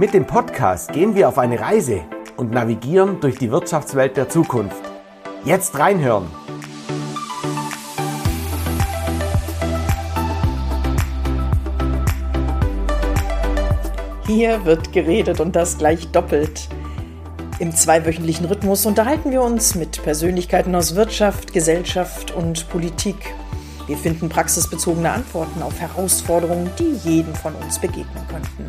Mit dem Podcast gehen wir auf eine Reise und navigieren durch die Wirtschaftswelt der Zukunft. Jetzt reinhören! Hier wird geredet und das gleich doppelt. Im zweiwöchentlichen Rhythmus unterhalten wir uns mit Persönlichkeiten aus Wirtschaft, Gesellschaft und Politik. Wir finden praxisbezogene Antworten auf Herausforderungen, die jedem von uns begegnen könnten.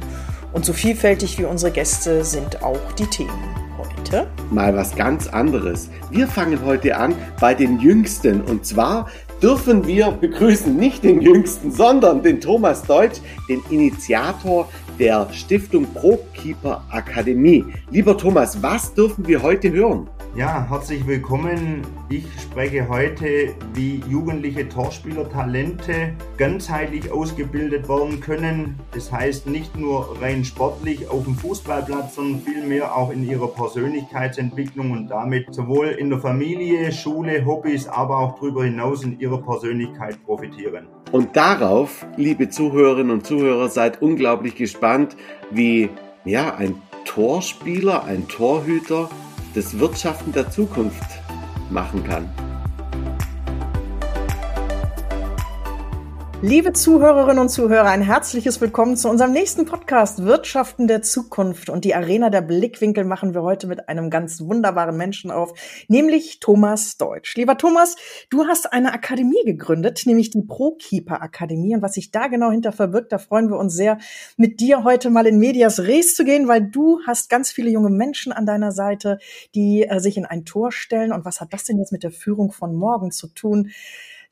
Und so vielfältig wie unsere Gäste sind auch die Themen. Heute mal was ganz anderes. Wir fangen heute an bei den Jüngsten und zwar dürfen wir begrüßen nicht den Jüngsten, sondern den Thomas Deutsch, den Initiator der Stiftung ProKeeper Akademie. Lieber Thomas, was dürfen wir heute hören? Ja, herzlich willkommen. Ich spreche heute, wie jugendliche Torspielertalente ganzheitlich ausgebildet werden können. Das heißt nicht nur rein sportlich auf dem Fußballplatz, sondern vielmehr auch in ihrer Persönlichkeitsentwicklung und damit sowohl in der Familie, Schule, Hobbys, aber auch darüber hinaus in ihrer Persönlichkeit profitieren. Und darauf, liebe Zuhörerinnen und Zuhörer, seid unglaublich gespannt, wie ja, ein Torspieler, ein Torhüter das Wirtschaften der Zukunft machen kann. Liebe Zuhörerinnen und Zuhörer, ein herzliches Willkommen zu unserem nächsten Podcast Wirtschaften der Zukunft. Und die Arena der Blickwinkel machen wir heute mit einem ganz wunderbaren Menschen auf, nämlich Thomas Deutsch. Lieber Thomas, du hast eine Akademie gegründet, nämlich die ProKeeper Akademie. Und was sich da genau hinter verbirgt, da freuen wir uns sehr, mit dir heute mal in Medias Res zu gehen, weil du hast ganz viele junge Menschen an deiner Seite, die äh, sich in ein Tor stellen. Und was hat das denn jetzt mit der Führung von morgen zu tun?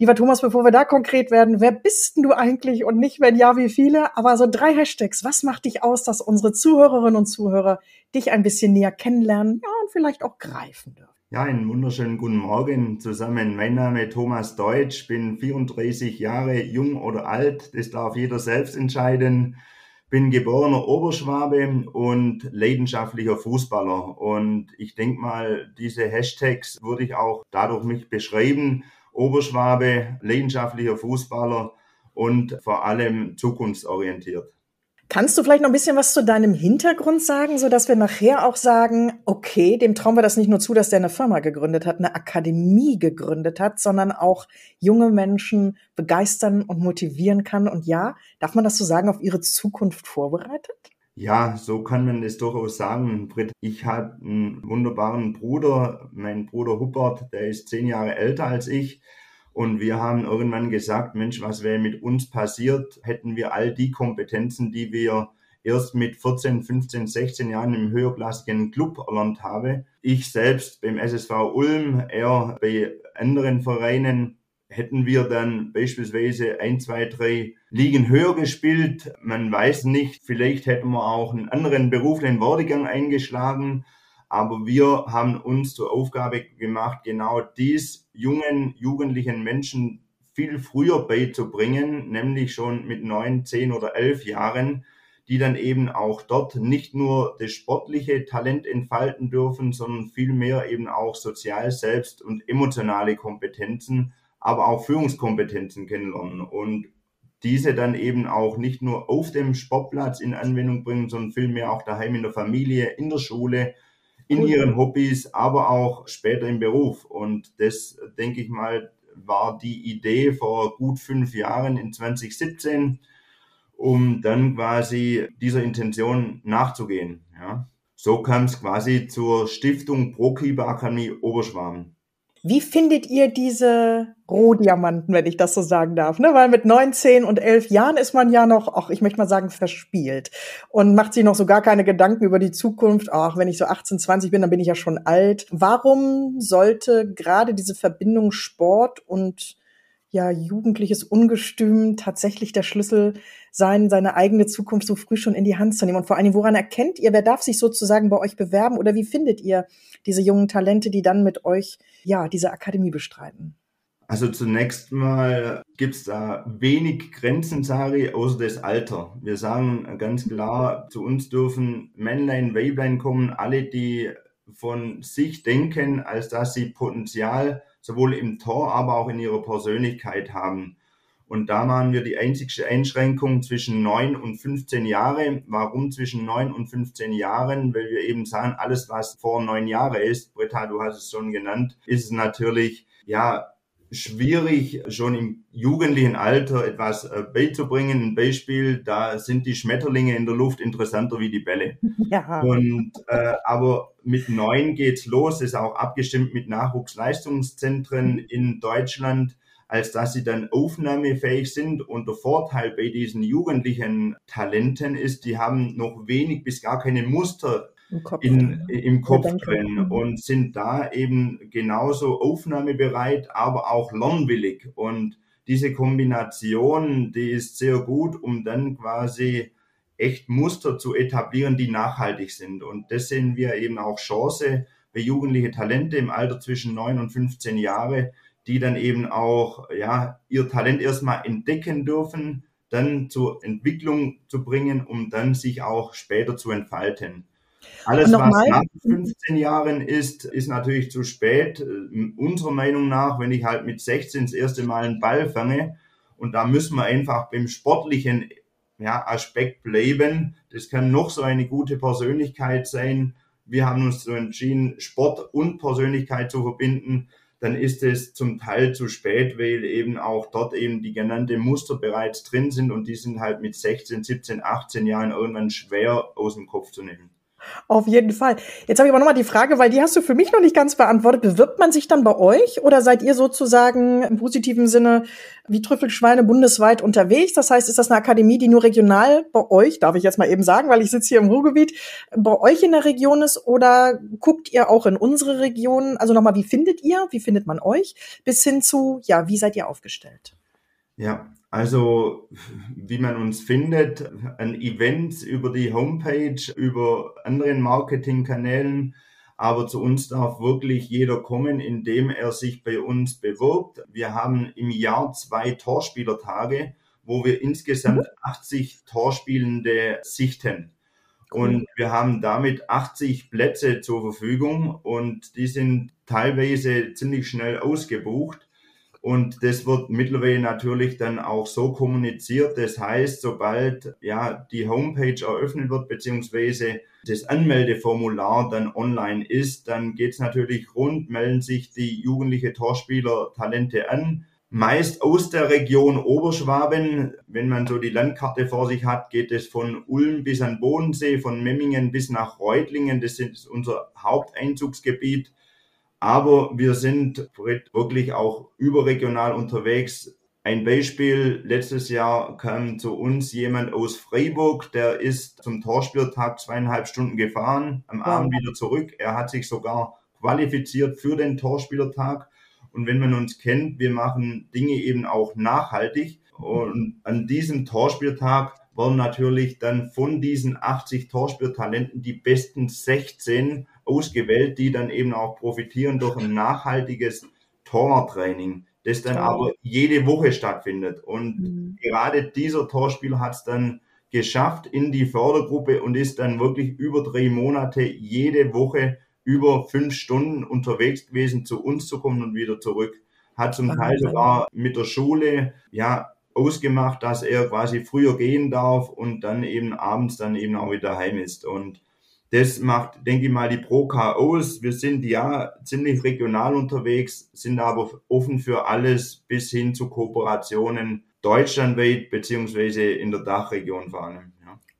Lieber Thomas, bevor wir da konkret werden, wer bist denn du eigentlich und nicht, wenn ja, wie viele? Aber so drei Hashtags. Was macht dich aus, dass unsere Zuhörerinnen und Zuhörer dich ein bisschen näher kennenlernen ja, und vielleicht auch greifen dürfen? Ja, einen wunderschönen guten Morgen zusammen. Mein Name ist Thomas Deutsch, bin 34 Jahre jung oder alt. Das darf jeder selbst entscheiden. Bin geborener Oberschwabe und leidenschaftlicher Fußballer. Und ich denke mal, diese Hashtags würde ich auch dadurch mich beschreiben Oberschwabe, leidenschaftlicher Fußballer und vor allem zukunftsorientiert. Kannst du vielleicht noch ein bisschen was zu deinem Hintergrund sagen, so dass wir nachher auch sagen, okay, dem trauen wir das nicht nur zu, dass der eine Firma gegründet hat, eine Akademie gegründet hat, sondern auch junge Menschen begeistern und motivieren kann und ja, darf man das so sagen, auf ihre Zukunft vorbereitet? Ja, so kann man es durchaus sagen, Britt. Ich habe einen wunderbaren Bruder, mein Bruder Hubbard, der ist zehn Jahre älter als ich. Und wir haben irgendwann gesagt, Mensch, was wäre mit uns passiert, hätten wir all die Kompetenzen, die wir erst mit 14, 15, 16 Jahren im höherklassigen Club erlernt habe. Ich selbst beim SSV Ulm, er bei anderen Vereinen hätten wir dann beispielsweise ein, zwei, drei Ligen höher gespielt. Man weiß nicht, vielleicht hätten wir auch einen anderen beruflichen Werdegang eingeschlagen. Aber wir haben uns zur Aufgabe gemacht, genau dies jungen, jugendlichen Menschen viel früher beizubringen, nämlich schon mit neun, zehn oder elf Jahren, die dann eben auch dort nicht nur das sportliche Talent entfalten dürfen, sondern vielmehr eben auch sozial selbst und emotionale Kompetenzen aber auch Führungskompetenzen kennenlernen und diese dann eben auch nicht nur auf dem Sportplatz in Anwendung bringen, sondern vielmehr auch daheim in der Familie, in der Schule, in cool. ihren Hobbys, aber auch später im Beruf. Und das, denke ich mal, war die Idee vor gut fünf Jahren in 2017, um dann quasi dieser Intention nachzugehen. Ja. So kam es quasi zur Stiftung ProKeeper Akademie Oberschwaben. Wie findet ihr diese Rohdiamanten, wenn ich das so sagen darf? Ne? Weil mit 19 und 11 Jahren ist man ja noch, ach, ich möchte mal sagen, verspielt und macht sich noch so gar keine Gedanken über die Zukunft. Ach, wenn ich so 18, 20 bin, dann bin ich ja schon alt. Warum sollte gerade diese Verbindung Sport und ja, jugendliches Ungestüm tatsächlich der Schlüssel sein, seine eigene Zukunft so früh schon in die Hand zu nehmen? Und vor Dingen, woran erkennt ihr, wer darf sich sozusagen bei euch bewerben oder wie findet ihr diese jungen Talente, die dann mit euch, ja, diese Akademie bestreiten? Also zunächst mal gibt es da wenig Grenzen, ich, außer das Alter. Wir sagen ganz klar, zu uns dürfen Männlein, Weiblein kommen, alle, die von sich denken, als dass sie Potenzial sowohl im Tor, aber auch in ihrer Persönlichkeit haben. Und da machen wir die einzigste Einschränkung zwischen 9 und 15 Jahre. Warum zwischen 9 und 15 Jahren? Weil wir eben sagen, alles, was vor 9 Jahre ist, Britta, du hast es schon genannt, ist natürlich, ja, schwierig, schon im jugendlichen Alter etwas äh, beizubringen. Ein Beispiel, da sind die Schmetterlinge in der Luft interessanter wie die Bälle. Ja. Und äh, aber mit neun geht's los, ist auch abgestimmt mit Nachwuchsleistungszentren in Deutschland, als dass sie dann aufnahmefähig sind. Und der Vorteil bei diesen jugendlichen Talenten ist, die haben noch wenig bis gar keine Muster im Kopf, in, im Kopf drin mhm. und sind da eben genauso aufnahmebereit, aber auch lernwillig. Und diese Kombination, die ist sehr gut, um dann quasi echt Muster zu etablieren, die nachhaltig sind. Und das sehen wir eben auch Chance bei jugendliche Talente im Alter zwischen 9 und 15 Jahre, die dann eben auch ja, ihr Talent erstmal entdecken dürfen, dann zur Entwicklung zu bringen, um dann sich auch später zu entfalten. Alles, was nach 15 Jahren ist, ist natürlich zu spät. Unserer Meinung nach, wenn ich halt mit 16 das erste Mal einen Ball fange, und da müssen wir einfach beim sportlichen ja, Aspekt bleiben. Das kann noch so eine gute Persönlichkeit sein. Wir haben uns so entschieden, Sport und Persönlichkeit zu verbinden. Dann ist es zum Teil zu spät, weil eben auch dort eben die genannten Muster bereits drin sind und die sind halt mit 16, 17, 18 Jahren irgendwann schwer aus dem Kopf zu nehmen. Auf jeden Fall. Jetzt habe ich aber nochmal die Frage, weil die hast du für mich noch nicht ganz beantwortet. Bewirbt man sich dann bei euch oder seid ihr sozusagen im positiven Sinne wie Trüffelschweine bundesweit unterwegs? Das heißt, ist das eine Akademie, die nur regional bei euch, darf ich jetzt mal eben sagen, weil ich sitze hier im Ruhrgebiet, bei euch in der Region ist oder guckt ihr auch in unsere Region? Also nochmal, wie findet ihr? Wie findet man euch? Bis hin zu, ja, wie seid ihr aufgestellt? Ja, also, wie man uns findet, an Events über die Homepage, über anderen Marketingkanälen. Aber zu uns darf wirklich jeder kommen, indem er sich bei uns bewirbt. Wir haben im Jahr zwei Torspielertage, wo wir insgesamt 80 mhm. Torspielende sichten. Und wir haben damit 80 Plätze zur Verfügung und die sind teilweise ziemlich schnell ausgebucht. Und das wird mittlerweile natürlich dann auch so kommuniziert. Das heißt, sobald ja die Homepage eröffnet wird, beziehungsweise das Anmeldeformular dann online ist, dann geht's natürlich rund, melden sich die jugendliche Torspieler Talente an. Meist aus der Region Oberschwaben. Wenn man so die Landkarte vor sich hat, geht es von Ulm bis an Bodensee, von Memmingen bis nach Reutlingen. Das ist unser Haupteinzugsgebiet. Aber wir sind wirklich auch überregional unterwegs. Ein Beispiel, letztes Jahr kam zu uns jemand aus Freiburg, der ist zum Torspieltag zweieinhalb Stunden gefahren, am Abend wieder zurück. Er hat sich sogar qualifiziert für den Torspielertag. Und wenn man uns kennt, wir machen Dinge eben auch nachhaltig. Und an diesem Torspieltag werden natürlich dann von diesen 80 Torspieltalenten die besten 16 ausgewählt, die dann eben auch profitieren durch ein nachhaltiges Torwarttraining, das dann aber jede Woche stattfindet. Und mhm. gerade dieser Torspieler hat es dann geschafft in die Fördergruppe und ist dann wirklich über drei Monate jede Woche über fünf Stunden unterwegs gewesen, zu uns zu kommen und wieder zurück. Hat zum Teil sogar mit der Schule, ja, ausgemacht, dass er quasi früher gehen darf und dann eben abends dann eben auch wieder heim ist. Und das macht, denke ich mal, die ProK aus. Wir sind ja ziemlich regional unterwegs, sind aber offen für alles bis hin zu Kooperationen deutschlandweit beziehungsweise in der Dachregion vor allem.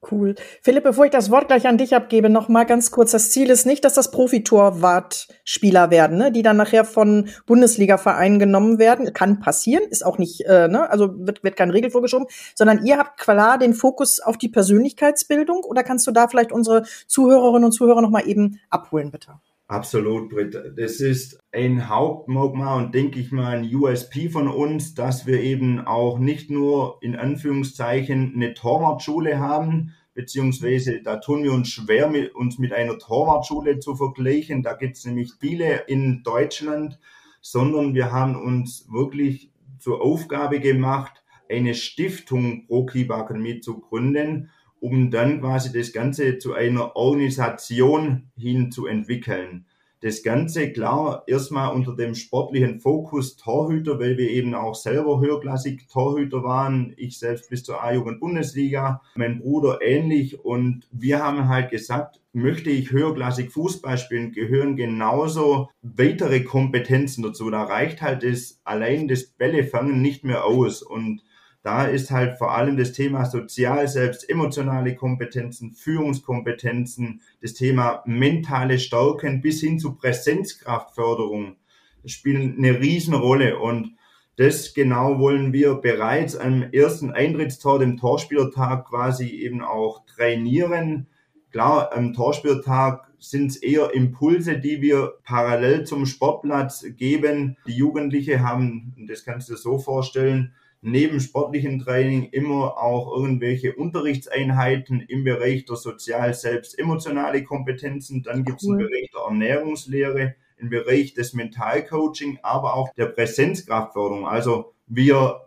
Cool. Philipp, bevor ich das Wort gleich an dich abgebe, noch mal ganz kurz. Das Ziel ist nicht, dass das Profitorwart-Spieler werden, ne? die dann nachher von Bundesliga-Vereinen genommen werden. Kann passieren, ist auch nicht, äh, ne? also wird, wird kein Regel vorgeschoben, sondern ihr habt klar den Fokus auf die Persönlichkeitsbildung. Oder kannst du da vielleicht unsere Zuhörerinnen und Zuhörer noch mal eben abholen, bitte? Absolut, Britt. Das ist ein Hauptmerkmal und denke ich mal ein USP von uns, dass wir eben auch nicht nur in Anführungszeichen eine Torwartschule haben, beziehungsweise da tun wir uns schwer, mit, uns mit einer Torwartschule zu vergleichen. Da gibt es nämlich viele in Deutschland, sondern wir haben uns wirklich zur Aufgabe gemacht, eine Stiftung Pro Keeper Akademie zu gründen um dann quasi das Ganze zu einer Organisation hin zu entwickeln. das Ganze klar erstmal unter dem sportlichen Fokus Torhüter, weil wir eben auch selber höherklassig Torhüter waren. Ich selbst bis zur A-Jugend-Bundesliga, mein Bruder ähnlich. Und wir haben halt gesagt, möchte ich höherklassig Fußball spielen, gehören genauso weitere Kompetenzen dazu. Da reicht halt das allein das Bällefangen nicht mehr aus. Und da ist halt vor allem das Thema sozial selbst, emotionale Kompetenzen, Führungskompetenzen, das Thema mentale Stärken bis hin zu Präsenzkraftförderung spielen eine Riesenrolle und das genau wollen wir bereits am ersten Eintrittstor, dem Torspielertag quasi eben auch trainieren. Klar, am Torspielertag sind es eher Impulse, die wir parallel zum Sportplatz geben. Die Jugendliche haben, das kannst du dir so vorstellen, neben sportlichen Training immer auch irgendwelche Unterrichtseinheiten im Bereich der sozial selbst emotionale Kompetenzen. Dann gibt es cool. einen Bereich der Ernährungslehre, im Bereich des Mentalcoaching, aber auch der Präsenzkraftförderung. Also wir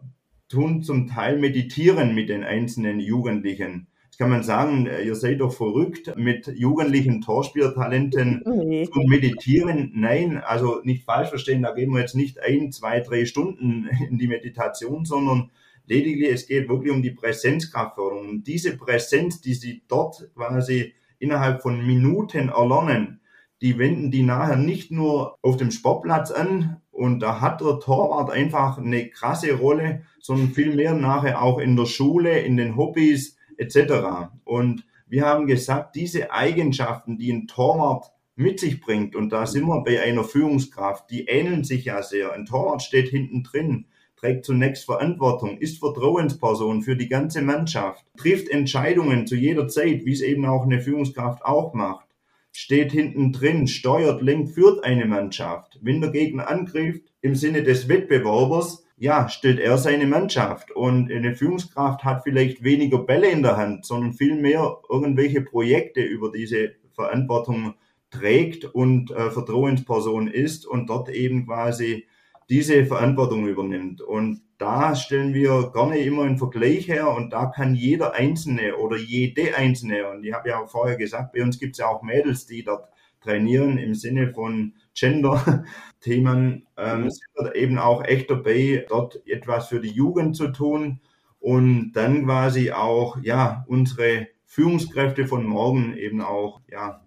tun zum Teil meditieren mit den einzelnen Jugendlichen kann man sagen, äh, ihr seid doch verrückt, mit jugendlichen Torspielertalenten nee. zu meditieren. Nein, also nicht falsch verstehen, da gehen wir jetzt nicht ein, zwei, drei Stunden in die Meditation, sondern lediglich es geht wirklich um die Präsenzkraftförderung. Und diese Präsenz, die sie dort quasi innerhalb von Minuten erlernen, die wenden die nachher nicht nur auf dem Sportplatz an und da hat der Torwart einfach eine krasse Rolle, sondern vielmehr nachher auch in der Schule, in den Hobbys, etc. Und wir haben gesagt, diese Eigenschaften, die ein Torwart mit sich bringt, und da sind wir bei einer Führungskraft, die ähneln sich ja sehr. Ein Torwart steht hinten drin, trägt zunächst Verantwortung, ist Vertrauensperson für die ganze Mannschaft, trifft Entscheidungen zu jeder Zeit, wie es eben auch eine Führungskraft auch macht, steht hinten drin, steuert, lenkt, führt eine Mannschaft. Wenn der Gegner angreift, im Sinne des Wettbewerbers, ja, stellt er seine Mannschaft. Und eine Führungskraft hat vielleicht weniger Bälle in der Hand, sondern vielmehr irgendwelche Projekte über diese Verantwortung trägt und äh, Vertrauensperson ist und dort eben quasi diese Verantwortung übernimmt. Und da stellen wir gerne immer einen Vergleich her und da kann jeder Einzelne oder jede Einzelne, und ich habe ja vorher gesagt, bei uns gibt es ja auch Mädels, die dort trainieren im Sinne von Gender-Themen, ähm, mhm. sind wir eben auch echt dabei, dort etwas für die Jugend zu tun und dann quasi auch, ja, unsere Führungskräfte von morgen eben auch, ja,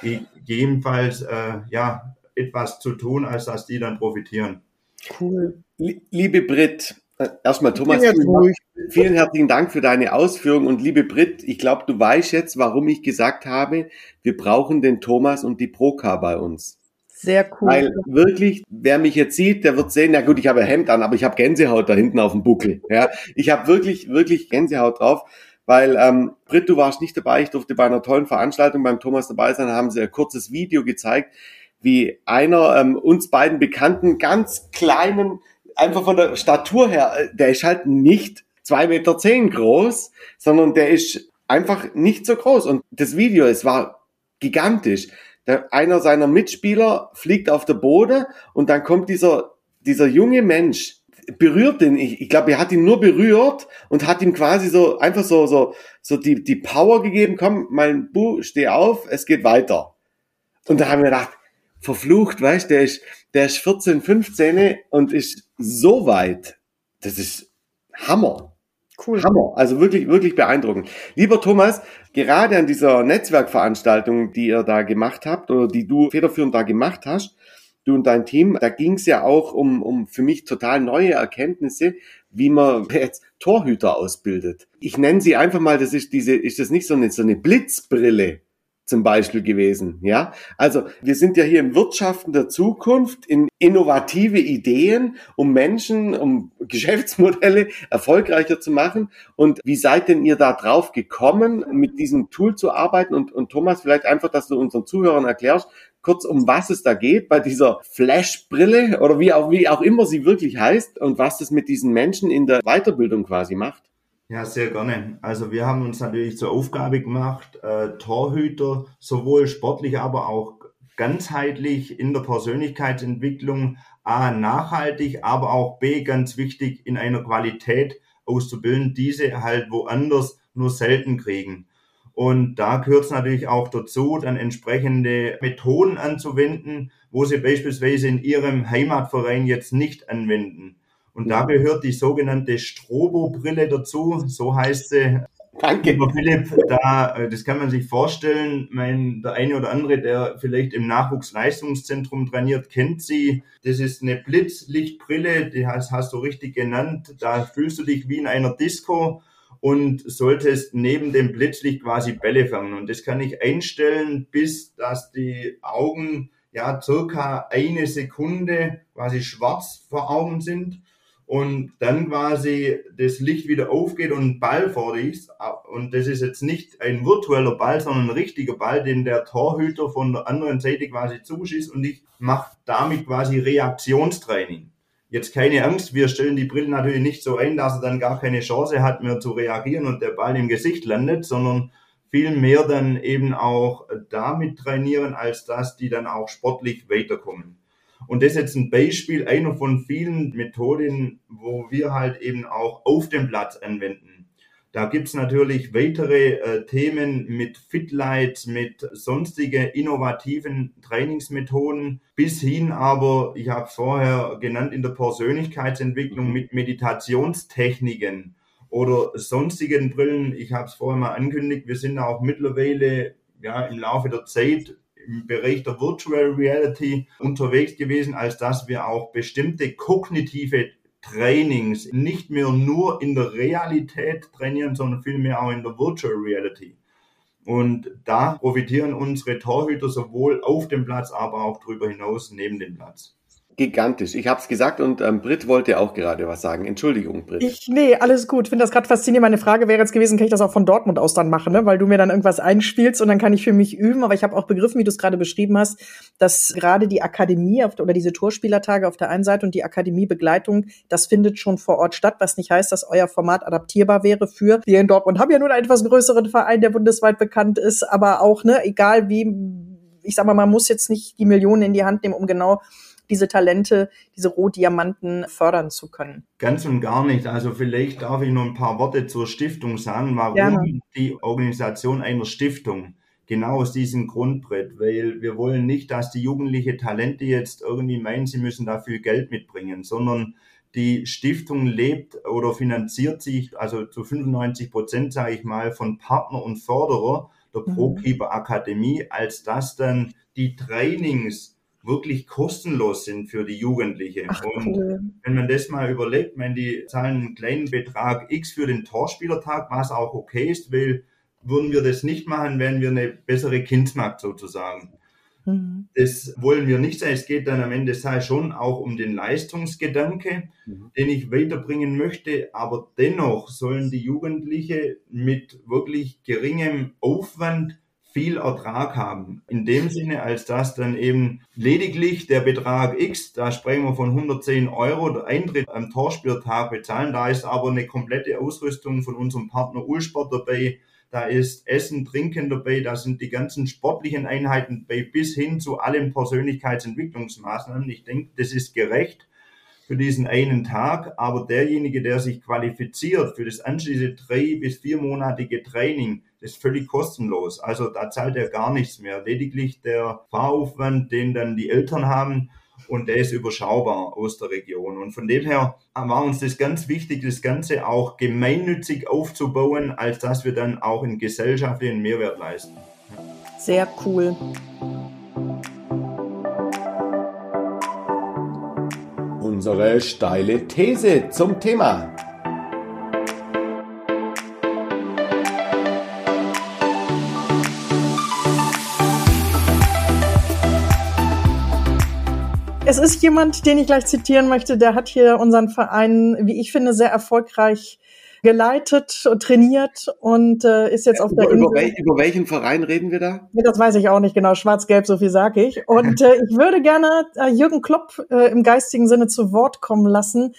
gegebenenfalls, äh, ja, etwas zu tun, als dass die dann profitieren. Cool. Liebe Brit, äh, erstmal Thomas, vielen, vielen herzlichen Dank für deine Ausführungen und liebe Brit, ich glaube, du weißt jetzt, warum ich gesagt habe, wir brauchen den Thomas und die Proka bei uns. Sehr cool. Weil wirklich, wer mich jetzt sieht, der wird sehen, na gut, ich habe ein Hemd an, aber ich habe Gänsehaut da hinten auf dem Buckel. Ja, ich habe wirklich, wirklich Gänsehaut drauf, weil ähm, Britt, du warst nicht dabei. Ich durfte bei einer tollen Veranstaltung beim Thomas dabei sein. Haben sie ein kurzes Video gezeigt, wie einer ähm, uns beiden bekannten ganz kleinen, einfach von der Statur her, äh, der ist halt nicht zwei Meter zehn groß, sondern der ist einfach nicht so groß. Und das Video, es war gigantisch der, einer seiner Mitspieler fliegt auf der Boden und dann kommt dieser, dieser junge Mensch, berührt den, ich, ich glaube, er hat ihn nur berührt und hat ihm quasi so einfach so, so, so die, die Power gegeben, komm, mein Bu, steh auf, es geht weiter. Und da haben wir gedacht, verflucht, weißt, der ist, der ist 14, 15 und ist so weit. Das ist Hammer. Cool. Hammer. Also wirklich, wirklich beeindruckend. Lieber Thomas, gerade an dieser Netzwerkveranstaltung, die ihr da gemacht habt oder die du federführend da gemacht hast, du und dein Team, da ging es ja auch um, um für mich total neue Erkenntnisse, wie man jetzt Torhüter ausbildet. Ich nenne sie einfach mal, das ist diese, ist das nicht so eine, so eine Blitzbrille, zum Beispiel gewesen. Ja, also wir sind ja hier im Wirtschaften der Zukunft, in innovative Ideen, um Menschen, um Geschäftsmodelle erfolgreicher zu machen. Und wie seid denn ihr da drauf gekommen, mit diesem Tool zu arbeiten? Und, und Thomas, vielleicht einfach, dass du unseren Zuhörern erklärst, kurz um was es da geht bei dieser Flashbrille oder wie auch, wie auch immer sie wirklich heißt und was das mit diesen Menschen in der Weiterbildung quasi macht. Ja, sehr gerne. Also wir haben uns natürlich zur Aufgabe gemacht, äh, Torhüter sowohl sportlich, aber auch ganzheitlich in der Persönlichkeitsentwicklung A nachhaltig, aber auch B ganz wichtig in einer Qualität auszubilden, diese halt woanders nur selten kriegen. Und da gehört es natürlich auch dazu, dann entsprechende Methoden anzuwenden, wo sie beispielsweise in ihrem Heimatverein jetzt nicht anwenden. Und da gehört die sogenannte Strobo-Brille dazu, so heißt sie. Danke. Lieber Philipp, da, äh, das kann man sich vorstellen. Mein, der eine oder andere, der vielleicht im Nachwuchsleistungszentrum trainiert, kennt sie. Das ist eine Blitzlichtbrille, die hast, hast du richtig genannt. Da fühlst du dich wie in einer Disco und solltest neben dem Blitzlicht quasi Bälle fangen. Und das kann ich einstellen, bis dass die Augen ja circa eine Sekunde quasi schwarz vor Augen sind und dann quasi das Licht wieder aufgeht und ein Ball vor dir ist. Und das ist jetzt nicht ein virtueller Ball, sondern ein richtiger Ball, den der Torhüter von der anderen Seite quasi zuschießt und ich mache damit quasi Reaktionstraining. Jetzt keine Angst, wir stellen die Brille natürlich nicht so ein, dass er dann gar keine Chance hat mehr zu reagieren und der Ball im Gesicht landet, sondern viel mehr dann eben auch damit trainieren, als dass die dann auch sportlich weiterkommen. Und das ist jetzt ein Beispiel einer von vielen Methoden, wo wir halt eben auch auf dem Platz anwenden. Da gibt's natürlich weitere äh, Themen mit Fitlights, mit sonstige innovativen Trainingsmethoden, bis hin aber, ich habe vorher genannt, in der Persönlichkeitsentwicklung mit Meditationstechniken oder sonstigen Brillen. Ich habe es vorher mal angekündigt, wir sind auch mittlerweile ja, im Laufe der Zeit im Bereich der Virtual Reality unterwegs gewesen, als dass wir auch bestimmte kognitive Trainings nicht mehr nur in der Realität trainieren, sondern vielmehr auch in der Virtual Reality. Und da profitieren unsere Torhüter sowohl auf dem Platz, aber auch darüber hinaus neben dem Platz gigantisch. Ich habe es gesagt und ähm, Britt wollte auch gerade was sagen. Entschuldigung, Britt. Ich, nee, alles gut. Ich finde das gerade faszinierend. Meine Frage wäre jetzt gewesen, kann ich das auch von Dortmund aus dann machen, ne? weil du mir dann irgendwas einspielst und dann kann ich für mich üben. Aber ich habe auch begriffen, wie du es gerade beschrieben hast, dass gerade die Akademie auf, oder diese Torspielertage auf der einen Seite und die Akademiebegleitung, das findet schon vor Ort statt, was nicht heißt, dass euer Format adaptierbar wäre für, wir in Dortmund haben ja nur einen etwas größeren Verein, der bundesweit bekannt ist, aber auch, ne, egal wie, ich sag mal, man muss jetzt nicht die Millionen in die Hand nehmen, um genau diese Talente, diese Rohdiamanten fördern zu können? Ganz und gar nicht. Also vielleicht darf ich noch ein paar Worte zur Stiftung sagen, warum Gerne. die Organisation einer Stiftung genau aus diesem Grundbrett, weil wir wollen nicht, dass die jugendliche Talente jetzt irgendwie meinen, sie müssen dafür Geld mitbringen, sondern die Stiftung lebt oder finanziert sich, also zu 95 Prozent, sage ich mal, von Partner und Förderer der mhm. ProKeeper Akademie, als dass dann die Trainings wirklich kostenlos sind für die Jugendliche. Ach, und cool. wenn man das mal überlegt, wenn die zahlen einen kleinen Betrag X für den Torspielertag, was auch okay ist, weil würden wir das nicht machen, wären wir eine bessere Kindsmarkt sozusagen. Mhm. Das wollen wir nicht sein. Es geht dann am Ende sei schon auch um den Leistungsgedanke, mhm. den ich weiterbringen möchte. Aber dennoch sollen die Jugendliche mit wirklich geringem Aufwand viel Ertrag haben. In dem Sinne, als dass dann eben lediglich der Betrag X, da sprechen wir von 110 Euro, der Eintritt am Torspieltag bezahlen. Da ist aber eine komplette Ausrüstung von unserem Partner Ulsport dabei. Da ist Essen, Trinken dabei, da sind die ganzen sportlichen Einheiten dabei, bis hin zu allen Persönlichkeitsentwicklungsmaßnahmen. Ich denke, das ist gerecht für diesen einen Tag, aber derjenige, der sich qualifiziert für das anschließende drei- bis viermonatige Training, ist völlig kostenlos. Also da zahlt er gar nichts mehr. Lediglich der Fahraufwand, den dann die Eltern haben, und der ist überschaubar aus der Region. Und von dem her war uns das ganz wichtig, das Ganze auch gemeinnützig aufzubauen, als dass wir dann auch einen gesellschaftlichen Mehrwert leisten. Sehr cool. Unsere steile These zum Thema. Es ist jemand, den ich gleich zitieren möchte, der hat hier unseren Verein, wie ich finde, sehr erfolgreich geleitet und trainiert und äh, ist jetzt ja, auf über, der Insel. Über, wel, über, welchen Verein reden wir da? Das weiß ich auch nicht genau. Schwarz-Gelb, so viel sage ich. Und äh, ich würde gerne äh, Jürgen Klopp äh, im geistigen Sinne zu Wort kommen lassen.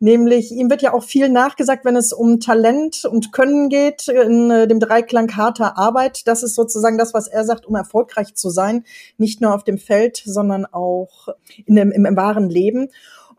Nämlich, ihm wird ja auch viel nachgesagt, wenn es um Talent und Können geht, in äh, dem Dreiklang harter Arbeit. Das ist sozusagen das, was er sagt, um erfolgreich zu sein. Nicht nur auf dem Feld, sondern auch in dem, im, im wahren Leben.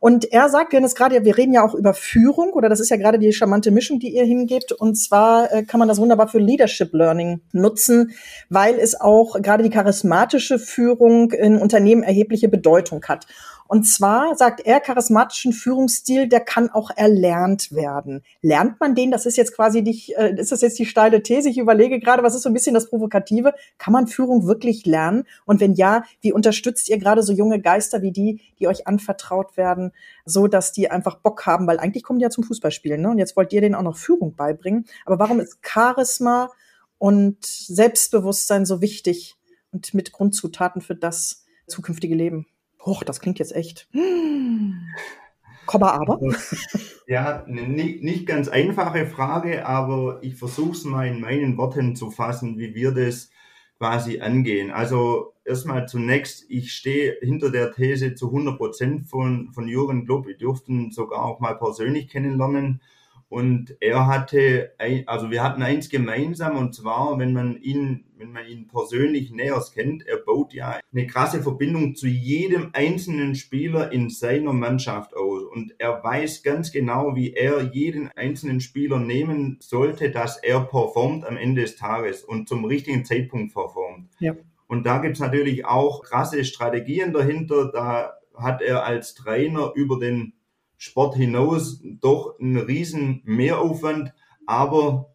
Und er sagt, denn es gerade, wir reden ja auch über Führung, oder das ist ja gerade die charmante Mischung, die ihr hingebt. Und zwar äh, kann man das wunderbar für Leadership Learning nutzen, weil es auch gerade die charismatische Führung in Unternehmen erhebliche Bedeutung hat. Und zwar sagt er, charismatischen Führungsstil, der kann auch erlernt werden. Lernt man den? Das ist jetzt quasi nicht, äh, ist das jetzt die steile These? Ich überlege gerade, was ist so ein bisschen das Provokative? Kann man Führung wirklich lernen? Und wenn ja, wie unterstützt ihr gerade so junge Geister wie die, die euch anvertraut werden, so dass die einfach Bock haben? Weil eigentlich kommen die ja zum Fußballspielen, ne? Und jetzt wollt ihr denen auch noch Führung beibringen. Aber warum ist Charisma und Selbstbewusstsein so wichtig und mit Grundzutaten für das zukünftige Leben? Hoch, das klingt jetzt echt. Komma aber. Ja, nicht, nicht ganz einfache Frage, aber ich versuche es mal in meinen Worten zu fassen, wie wir das quasi angehen. Also erstmal zunächst, ich stehe hinter der These zu 100 Prozent von, von Jürgen Klopp. Wir durften sogar auch mal persönlich kennenlernen. Und er hatte, also wir hatten eins gemeinsam und zwar, wenn man ihn, wenn man ihn persönlich näher kennt, er baut ja eine krasse Verbindung zu jedem einzelnen Spieler in seiner Mannschaft aus. Und er weiß ganz genau, wie er jeden einzelnen Spieler nehmen sollte, dass er performt am Ende des Tages und zum richtigen Zeitpunkt performt. Ja. Und da gibt's natürlich auch krasse Strategien dahinter. Da hat er als Trainer über den Sport hinaus doch ein riesen Mehraufwand, aber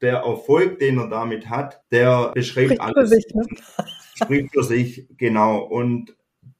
der Erfolg, den er damit hat, der beschreibt Spricht alles. Für sich, ne? Spricht für sich, genau. Und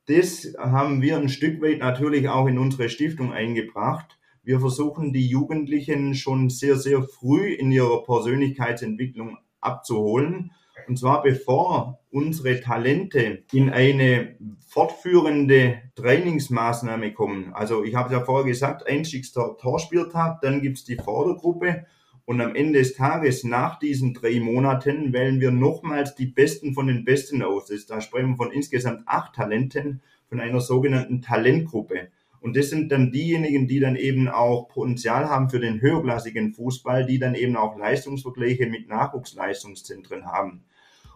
das haben wir ein Stück weit natürlich auch in unsere Stiftung eingebracht. Wir versuchen die Jugendlichen schon sehr, sehr früh in ihrer Persönlichkeitsentwicklung abzuholen und zwar bevor unsere Talente in eine fortführende Trainingsmaßnahme kommen. Also ich habe ja vorher gesagt, einstiegster Torspieltag, dann gibt's die Vordergruppe und am Ende des Tages, nach diesen drei Monaten, wählen wir nochmals die Besten von den Besten aus. Da sprechen wir von insgesamt acht Talenten von einer sogenannten Talentgruppe. Und das sind dann diejenigen, die dann eben auch Potenzial haben für den höherklassigen Fußball, die dann eben auch Leistungsvergleiche mit Nachwuchsleistungszentren haben.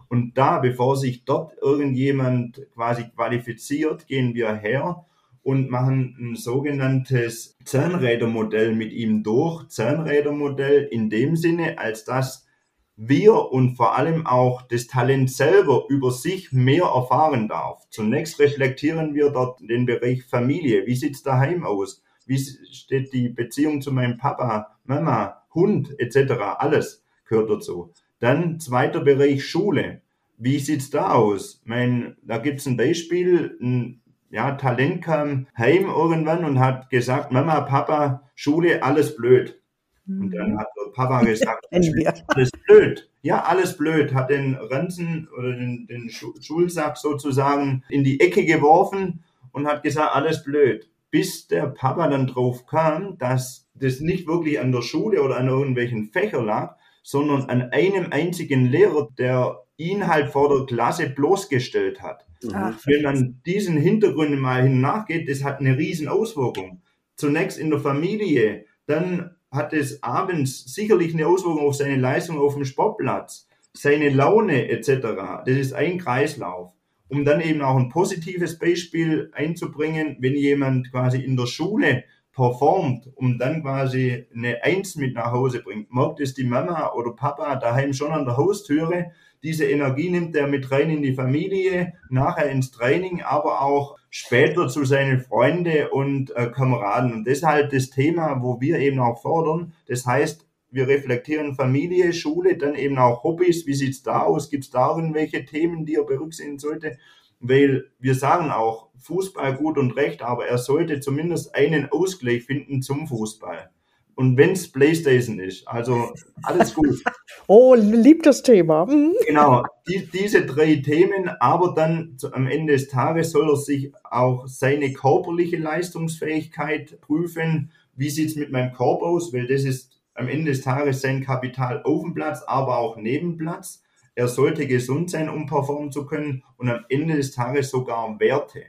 Und da, bevor sich dort irgendjemand quasi qualifiziert, gehen wir her und machen ein sogenanntes Zahnrädermodell mit ihm durch. Zahnrädermodell in dem Sinne, als dass wir und vor allem auch das Talent selber über sich mehr erfahren darf. Zunächst reflektieren wir dort den Bereich Familie. Wie sieht's daheim aus? Wie steht die Beziehung zu meinem Papa, Mama, Hund etc. Alles gehört dazu. Dann zweiter Bereich Schule. Wie sieht's da aus? Mein, da gibt's ein Beispiel. Ein ja, Talent kam heim irgendwann und hat gesagt, Mama, Papa, Schule, alles blöd. Und dann mhm. hat der Papa gesagt, alles blöd. Ja, alles blöd. Hat den Ranzen oder den, den Schulsack sozusagen in die Ecke geworfen und hat gesagt, alles blöd. Bis der Papa dann drauf kam, dass das nicht wirklich an der Schule oder an irgendwelchen Fächern lag, sondern an einem einzigen Lehrer, der ihn halt vor der Klasse bloßgestellt hat. Ach, Wenn man diesen Hintergründen mal hin nachgeht, das hat eine riesen Auswirkung. Zunächst in der Familie, dann hat es abends sicherlich eine Auswirkung auf seine Leistung auf dem Sportplatz, seine Laune etc. Das ist ein Kreislauf. Um dann eben auch ein positives Beispiel einzubringen, wenn jemand quasi in der Schule performt, um dann quasi eine Eins mit nach Hause bringt, merkt es die Mama oder Papa daheim schon an der Haustüre. Diese Energie nimmt er mit rein in die Familie, nachher ins Training, aber auch später zu seinen Freunden und äh, Kameraden. Und deshalb das Thema, wo wir eben auch fordern. Das heißt, wir reflektieren Familie, Schule, dann eben auch Hobbys. Wie sieht's da aus? Gibt es da irgendwelche Themen, die er berücksichtigen sollte? Weil wir sagen auch, Fußball gut und recht, aber er sollte zumindest einen Ausgleich finden zum Fußball. Und wenn es Playstation ist, also alles gut. oh, liebt das Thema. Mhm. Genau, die, diese drei Themen, aber dann am Ende des Tages soll er sich auch seine körperliche Leistungsfähigkeit prüfen. Wie sieht's mit meinem Körper aus? Weil das ist am Ende des Tages sein Kapital auf dem Platz, aber auch neben Platz. Er sollte gesund sein, um performen zu können und am Ende des Tages sogar Werte.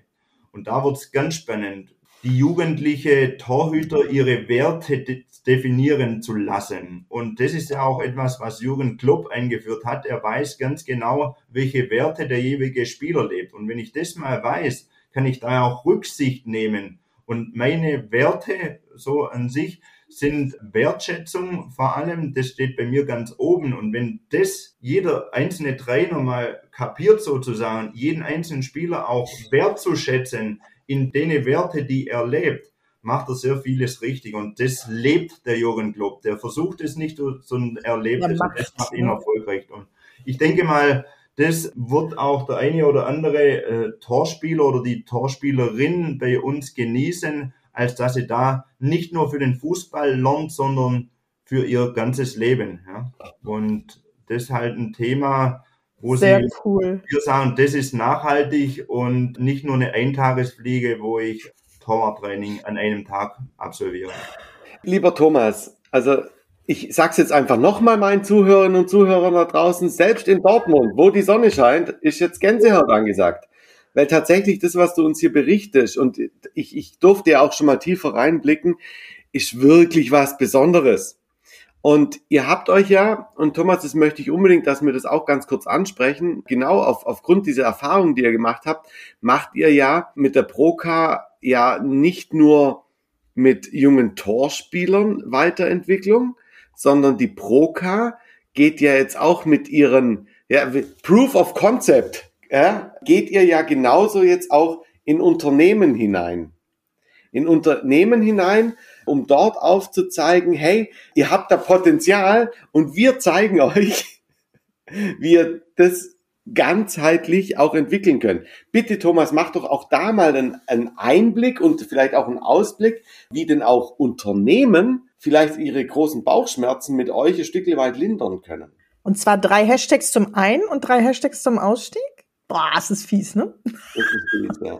Und da wird es ganz spannend, die jugendliche Torhüter ihre Werte de definieren zu lassen. Und das ist ja auch etwas, was Jürgen Klopp eingeführt hat. Er weiß ganz genau, welche Werte der jeweilige Spieler lebt. Und wenn ich das mal weiß, kann ich da auch Rücksicht nehmen Und meine Werte so an sich sind Wertschätzung vor allem, das steht bei mir ganz oben. Und wenn das jeder einzelne Trainer mal kapiert sozusagen, jeden einzelnen Spieler auch wertzuschätzen in den Werte, die er lebt, macht er sehr vieles richtig. Und das lebt der Jürgen Klopp. Der versucht es nicht, sondern er lebt es. Und das macht ihn erfolgreich. Und ich denke mal, das wird auch der eine oder andere äh, Torspieler oder die Torspielerin bei uns genießen, als dass sie da nicht nur für den Fußball lernt, sondern für ihr ganzes Leben. Ja. Und das ist halt ein Thema, wo Sehr sie cool. wir sagen, das ist nachhaltig und nicht nur eine Eintagesfliege, wo ich Torwarttraining an einem Tag absolviere. Lieber Thomas, also ich sag's jetzt einfach nochmal meinen Zuhörerinnen und Zuhörern da draußen, selbst in Dortmund, wo die Sonne scheint, ist jetzt Gänsehaut angesagt. Weil tatsächlich das, was du uns hier berichtest, und ich, ich durfte ja auch schon mal tiefer reinblicken, ist wirklich was Besonderes. Und ihr habt euch ja, und Thomas, das möchte ich unbedingt, dass wir das auch ganz kurz ansprechen, genau auf, aufgrund dieser Erfahrung, die ihr gemacht habt, macht ihr ja mit der Proka ja nicht nur mit jungen Torspielern Weiterentwicklung, sondern die Proka geht ja jetzt auch mit ihren ja, Proof of Concept, ja, geht ihr ja genauso jetzt auch in Unternehmen hinein. In Unternehmen hinein, um dort aufzuzeigen, hey, ihr habt da Potenzial und wir zeigen euch, wie ihr das ganzheitlich auch entwickeln könnt. Bitte, Thomas, mach doch auch da mal einen, einen Einblick und vielleicht auch einen Ausblick, wie denn auch Unternehmen vielleicht ihre großen Bauchschmerzen mit euch ein Stückchen weit lindern können. Und zwar drei Hashtags zum Ein- und drei Hashtags zum Ausstieg? Boah, das ist fies, ne? Das ist fies, ja.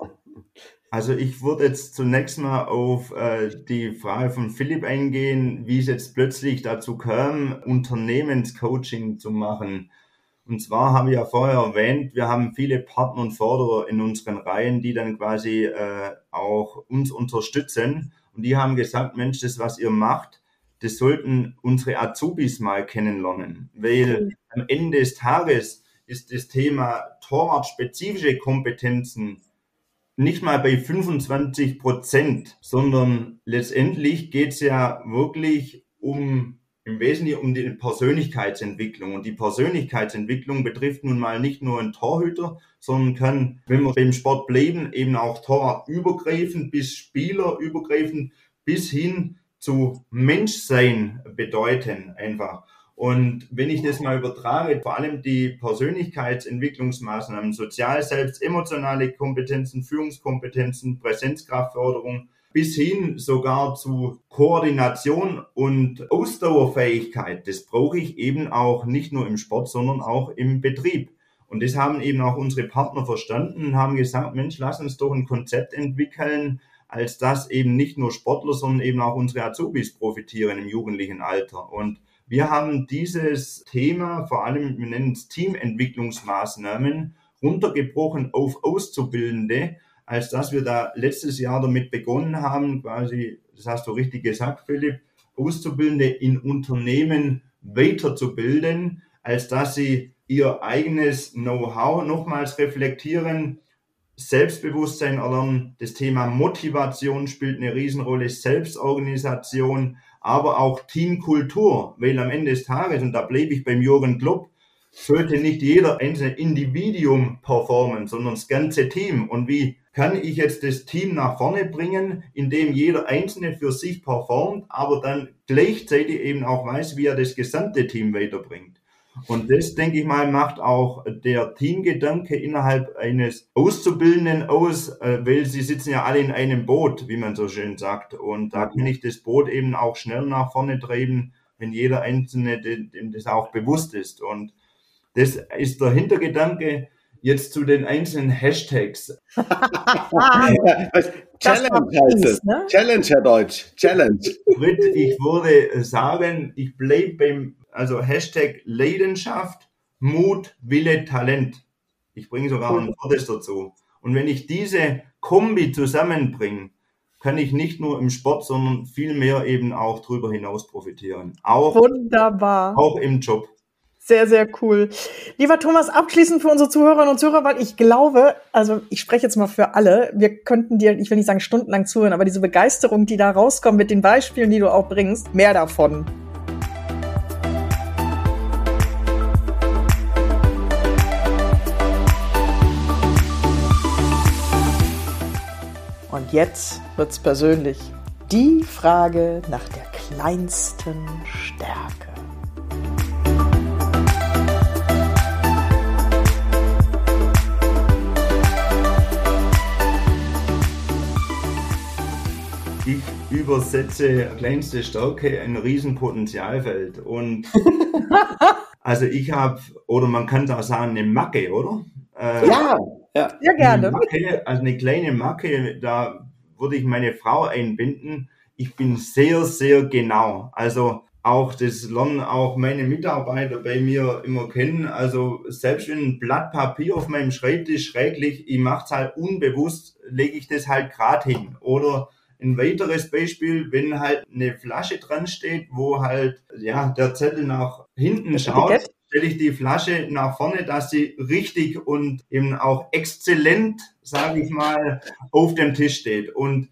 Also ich würde jetzt zunächst mal auf äh, die Frage von Philipp eingehen, wie es jetzt plötzlich dazu kam, Unternehmenscoaching zu machen. Und zwar haben wir ja vorher erwähnt, wir haben viele Partner und Förderer in unseren Reihen, die dann quasi äh, auch uns unterstützen. Und die haben gesagt, Mensch, das, was ihr macht, das sollten unsere Azubis mal kennenlernen. Weil am Ende des Tages ist das Thema torwartspezifische Kompetenzen nicht mal bei 25 Prozent, sondern letztendlich geht es ja wirklich um im Wesentlichen um die Persönlichkeitsentwicklung. Und die Persönlichkeitsentwicklung betrifft nun mal nicht nur einen Torhüter, sondern kann, wenn wir beim Sport bleiben, eben auch Torwart übergreifend bis Spieler übergreifend bis hin zu Menschsein bedeuten einfach. Und wenn ich das mal übertrage, vor allem die Persönlichkeitsentwicklungsmaßnahmen, sozial selbst, emotionale Kompetenzen, Führungskompetenzen, Präsenzkraftförderung, bis hin sogar zu Koordination und Ausdauerfähigkeit. Das brauche ich eben auch nicht nur im Sport, sondern auch im Betrieb. Und das haben eben auch unsere Partner verstanden und haben gesagt, Mensch, lass uns doch ein Konzept entwickeln, als dass eben nicht nur Sportler, sondern eben auch unsere Azubis profitieren im jugendlichen Alter. Und wir haben dieses Thema, vor allem, wir nennen es Teamentwicklungsmaßnahmen, runtergebrochen auf Auszubildende, als dass wir da letztes Jahr damit begonnen haben, quasi, das hast du richtig gesagt, Philipp, Auszubildende in Unternehmen weiterzubilden, als dass sie ihr eigenes Know-how nochmals reflektieren, Selbstbewusstsein erlernen. Das Thema Motivation spielt eine Riesenrolle, Selbstorganisation, aber auch Teamkultur, weil am Ende des Tages, und da bleibe ich beim Jürgen Klopp, sollte nicht jeder einzelne Individuum performen, sondern das ganze Team. Und wie kann ich jetzt das Team nach vorne bringen, indem jeder Einzelne für sich performt, aber dann gleichzeitig eben auch weiß, wie er das gesamte Team weiterbringt. Und das, denke ich mal, macht auch der Teamgedanke innerhalb eines Auszubildenden aus, äh, weil sie sitzen ja alle in einem Boot, wie man so schön sagt. Und da kann ich das Boot eben auch schnell nach vorne treiben, wenn jeder Einzelne dem das auch bewusst ist. Und das ist der Hintergedanke. Jetzt zu den einzelnen Hashtags. Challenge heißt es. Ne? Challenge, Herr Deutsch. Challenge. Britt, ich würde sagen, ich bleibe beim, also Hashtag Leidenschaft, Mut, Wille, Talent. Ich bringe sogar ein viertes dazu. Und wenn ich diese Kombi zusammenbringe, kann ich nicht nur im Sport, sondern viel mehr eben auch darüber hinaus profitieren. Auch, Wunderbar. Auch im Job. Sehr, sehr cool. Lieber Thomas, abschließend für unsere Zuhörerinnen und Zuhörer, weil ich glaube, also ich spreche jetzt mal für alle, wir könnten dir, ich will nicht sagen stundenlang zuhören, aber diese Begeisterung, die da rauskommt mit den Beispielen, die du auch bringst, mehr davon. Jetzt wird's persönlich. Die Frage nach der kleinsten Stärke. Ich übersetze kleinste Stärke ein Riesenpotenzialfeld. Und also ich habe, oder man kann da sagen, eine Macke, oder? Äh, ja, ja, sehr gerne. Eine Macke, also eine kleine Macke, da würde ich meine Frau einbinden. Ich bin sehr, sehr genau. Also auch das lernen auch meine Mitarbeiter bei mir immer kennen. Also selbst wenn ein Blatt Papier auf meinem Schreibtisch schräg liegt, ich mache es halt unbewusst, lege ich das halt gerade hin. Oder ein weiteres Beispiel, wenn halt eine Flasche dran steht, wo halt ja der Zettel nach hinten schaut, stelle ich die Flasche nach vorne, dass sie richtig und eben auch exzellent, sage ich mal, auf dem Tisch steht. Und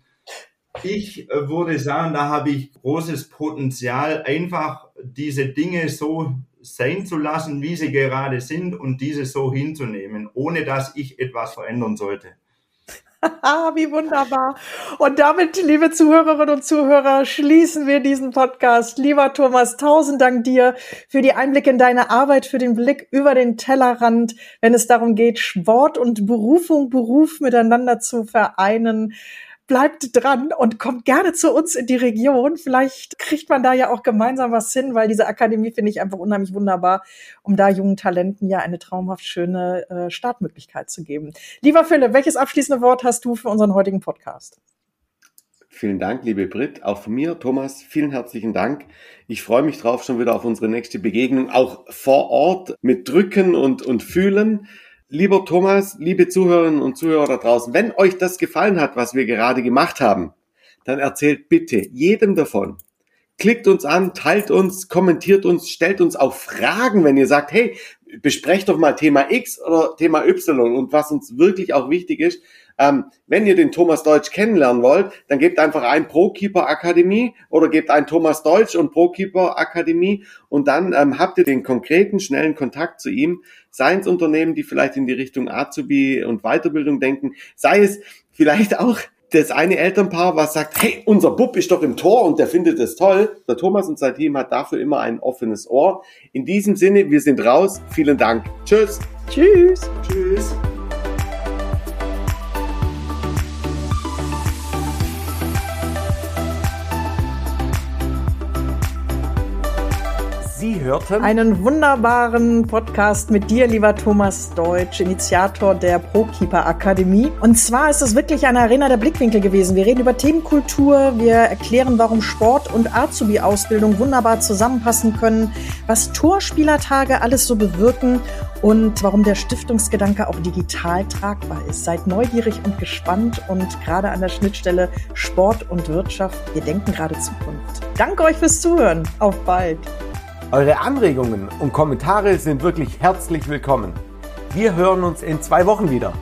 ich äh, würde sagen, da habe ich großes Potenzial, einfach diese Dinge so sein zu lassen, wie sie gerade sind und diese so hinzunehmen, ohne dass ich etwas verändern sollte. Wie wunderbar. Und damit, liebe Zuhörerinnen und Zuhörer, schließen wir diesen Podcast. Lieber Thomas, tausend Dank dir für die Einblicke in deine Arbeit, für den Blick über den Tellerrand, wenn es darum geht, Sport und Berufung, Beruf miteinander zu vereinen bleibt dran und kommt gerne zu uns in die Region. Vielleicht kriegt man da ja auch gemeinsam was hin, weil diese Akademie finde ich einfach unheimlich wunderbar, um da jungen Talenten ja eine traumhaft schöne äh, Startmöglichkeit zu geben. Lieber Philipp, welches abschließende Wort hast du für unseren heutigen Podcast? Vielen Dank, liebe Brit. Auch von mir, Thomas, vielen herzlichen Dank. Ich freue mich drauf schon wieder auf unsere nächste Begegnung, auch vor Ort mit Drücken und, und Fühlen. Lieber Thomas, liebe Zuhörerinnen und Zuhörer da draußen, wenn euch das gefallen hat, was wir gerade gemacht haben, dann erzählt bitte jedem davon. Klickt uns an, teilt uns, kommentiert uns, stellt uns auch Fragen, wenn ihr sagt, hey, besprecht doch mal Thema X oder Thema Y und was uns wirklich auch wichtig ist, ähm, wenn ihr den Thomas Deutsch kennenlernen wollt, dann gebt einfach ein ProKeeper Akademie oder gebt ein Thomas Deutsch und ProKeeper Akademie und dann ähm, habt ihr den konkreten, schnellen Kontakt zu ihm. Seien es Unternehmen, die vielleicht in die Richtung Azubi und Weiterbildung denken, sei es vielleicht auch das eine Elternpaar, was sagt, hey, unser Bub ist doch im Tor und der findet es toll. Der Thomas und sein Team hat dafür immer ein offenes Ohr. In diesem Sinne, wir sind raus. Vielen Dank. Tschüss. Tschüss. Tschüss. Sie hörten einen wunderbaren Podcast mit dir, lieber Thomas Deutsch, Initiator der ProKeeper Akademie. Und zwar ist es wirklich eine Arena der Blickwinkel gewesen. Wir reden über Themenkultur, wir erklären, warum Sport und Azubi-Ausbildung wunderbar zusammenpassen können, was Torspielertage alles so bewirken und warum der Stiftungsgedanke auch digital tragbar ist. Seid neugierig und gespannt und gerade an der Schnittstelle Sport und Wirtschaft, wir denken gerade Zukunft. Danke euch fürs Zuhören. Auf bald. Eure Anregungen und Kommentare sind wirklich herzlich willkommen. Wir hören uns in zwei Wochen wieder.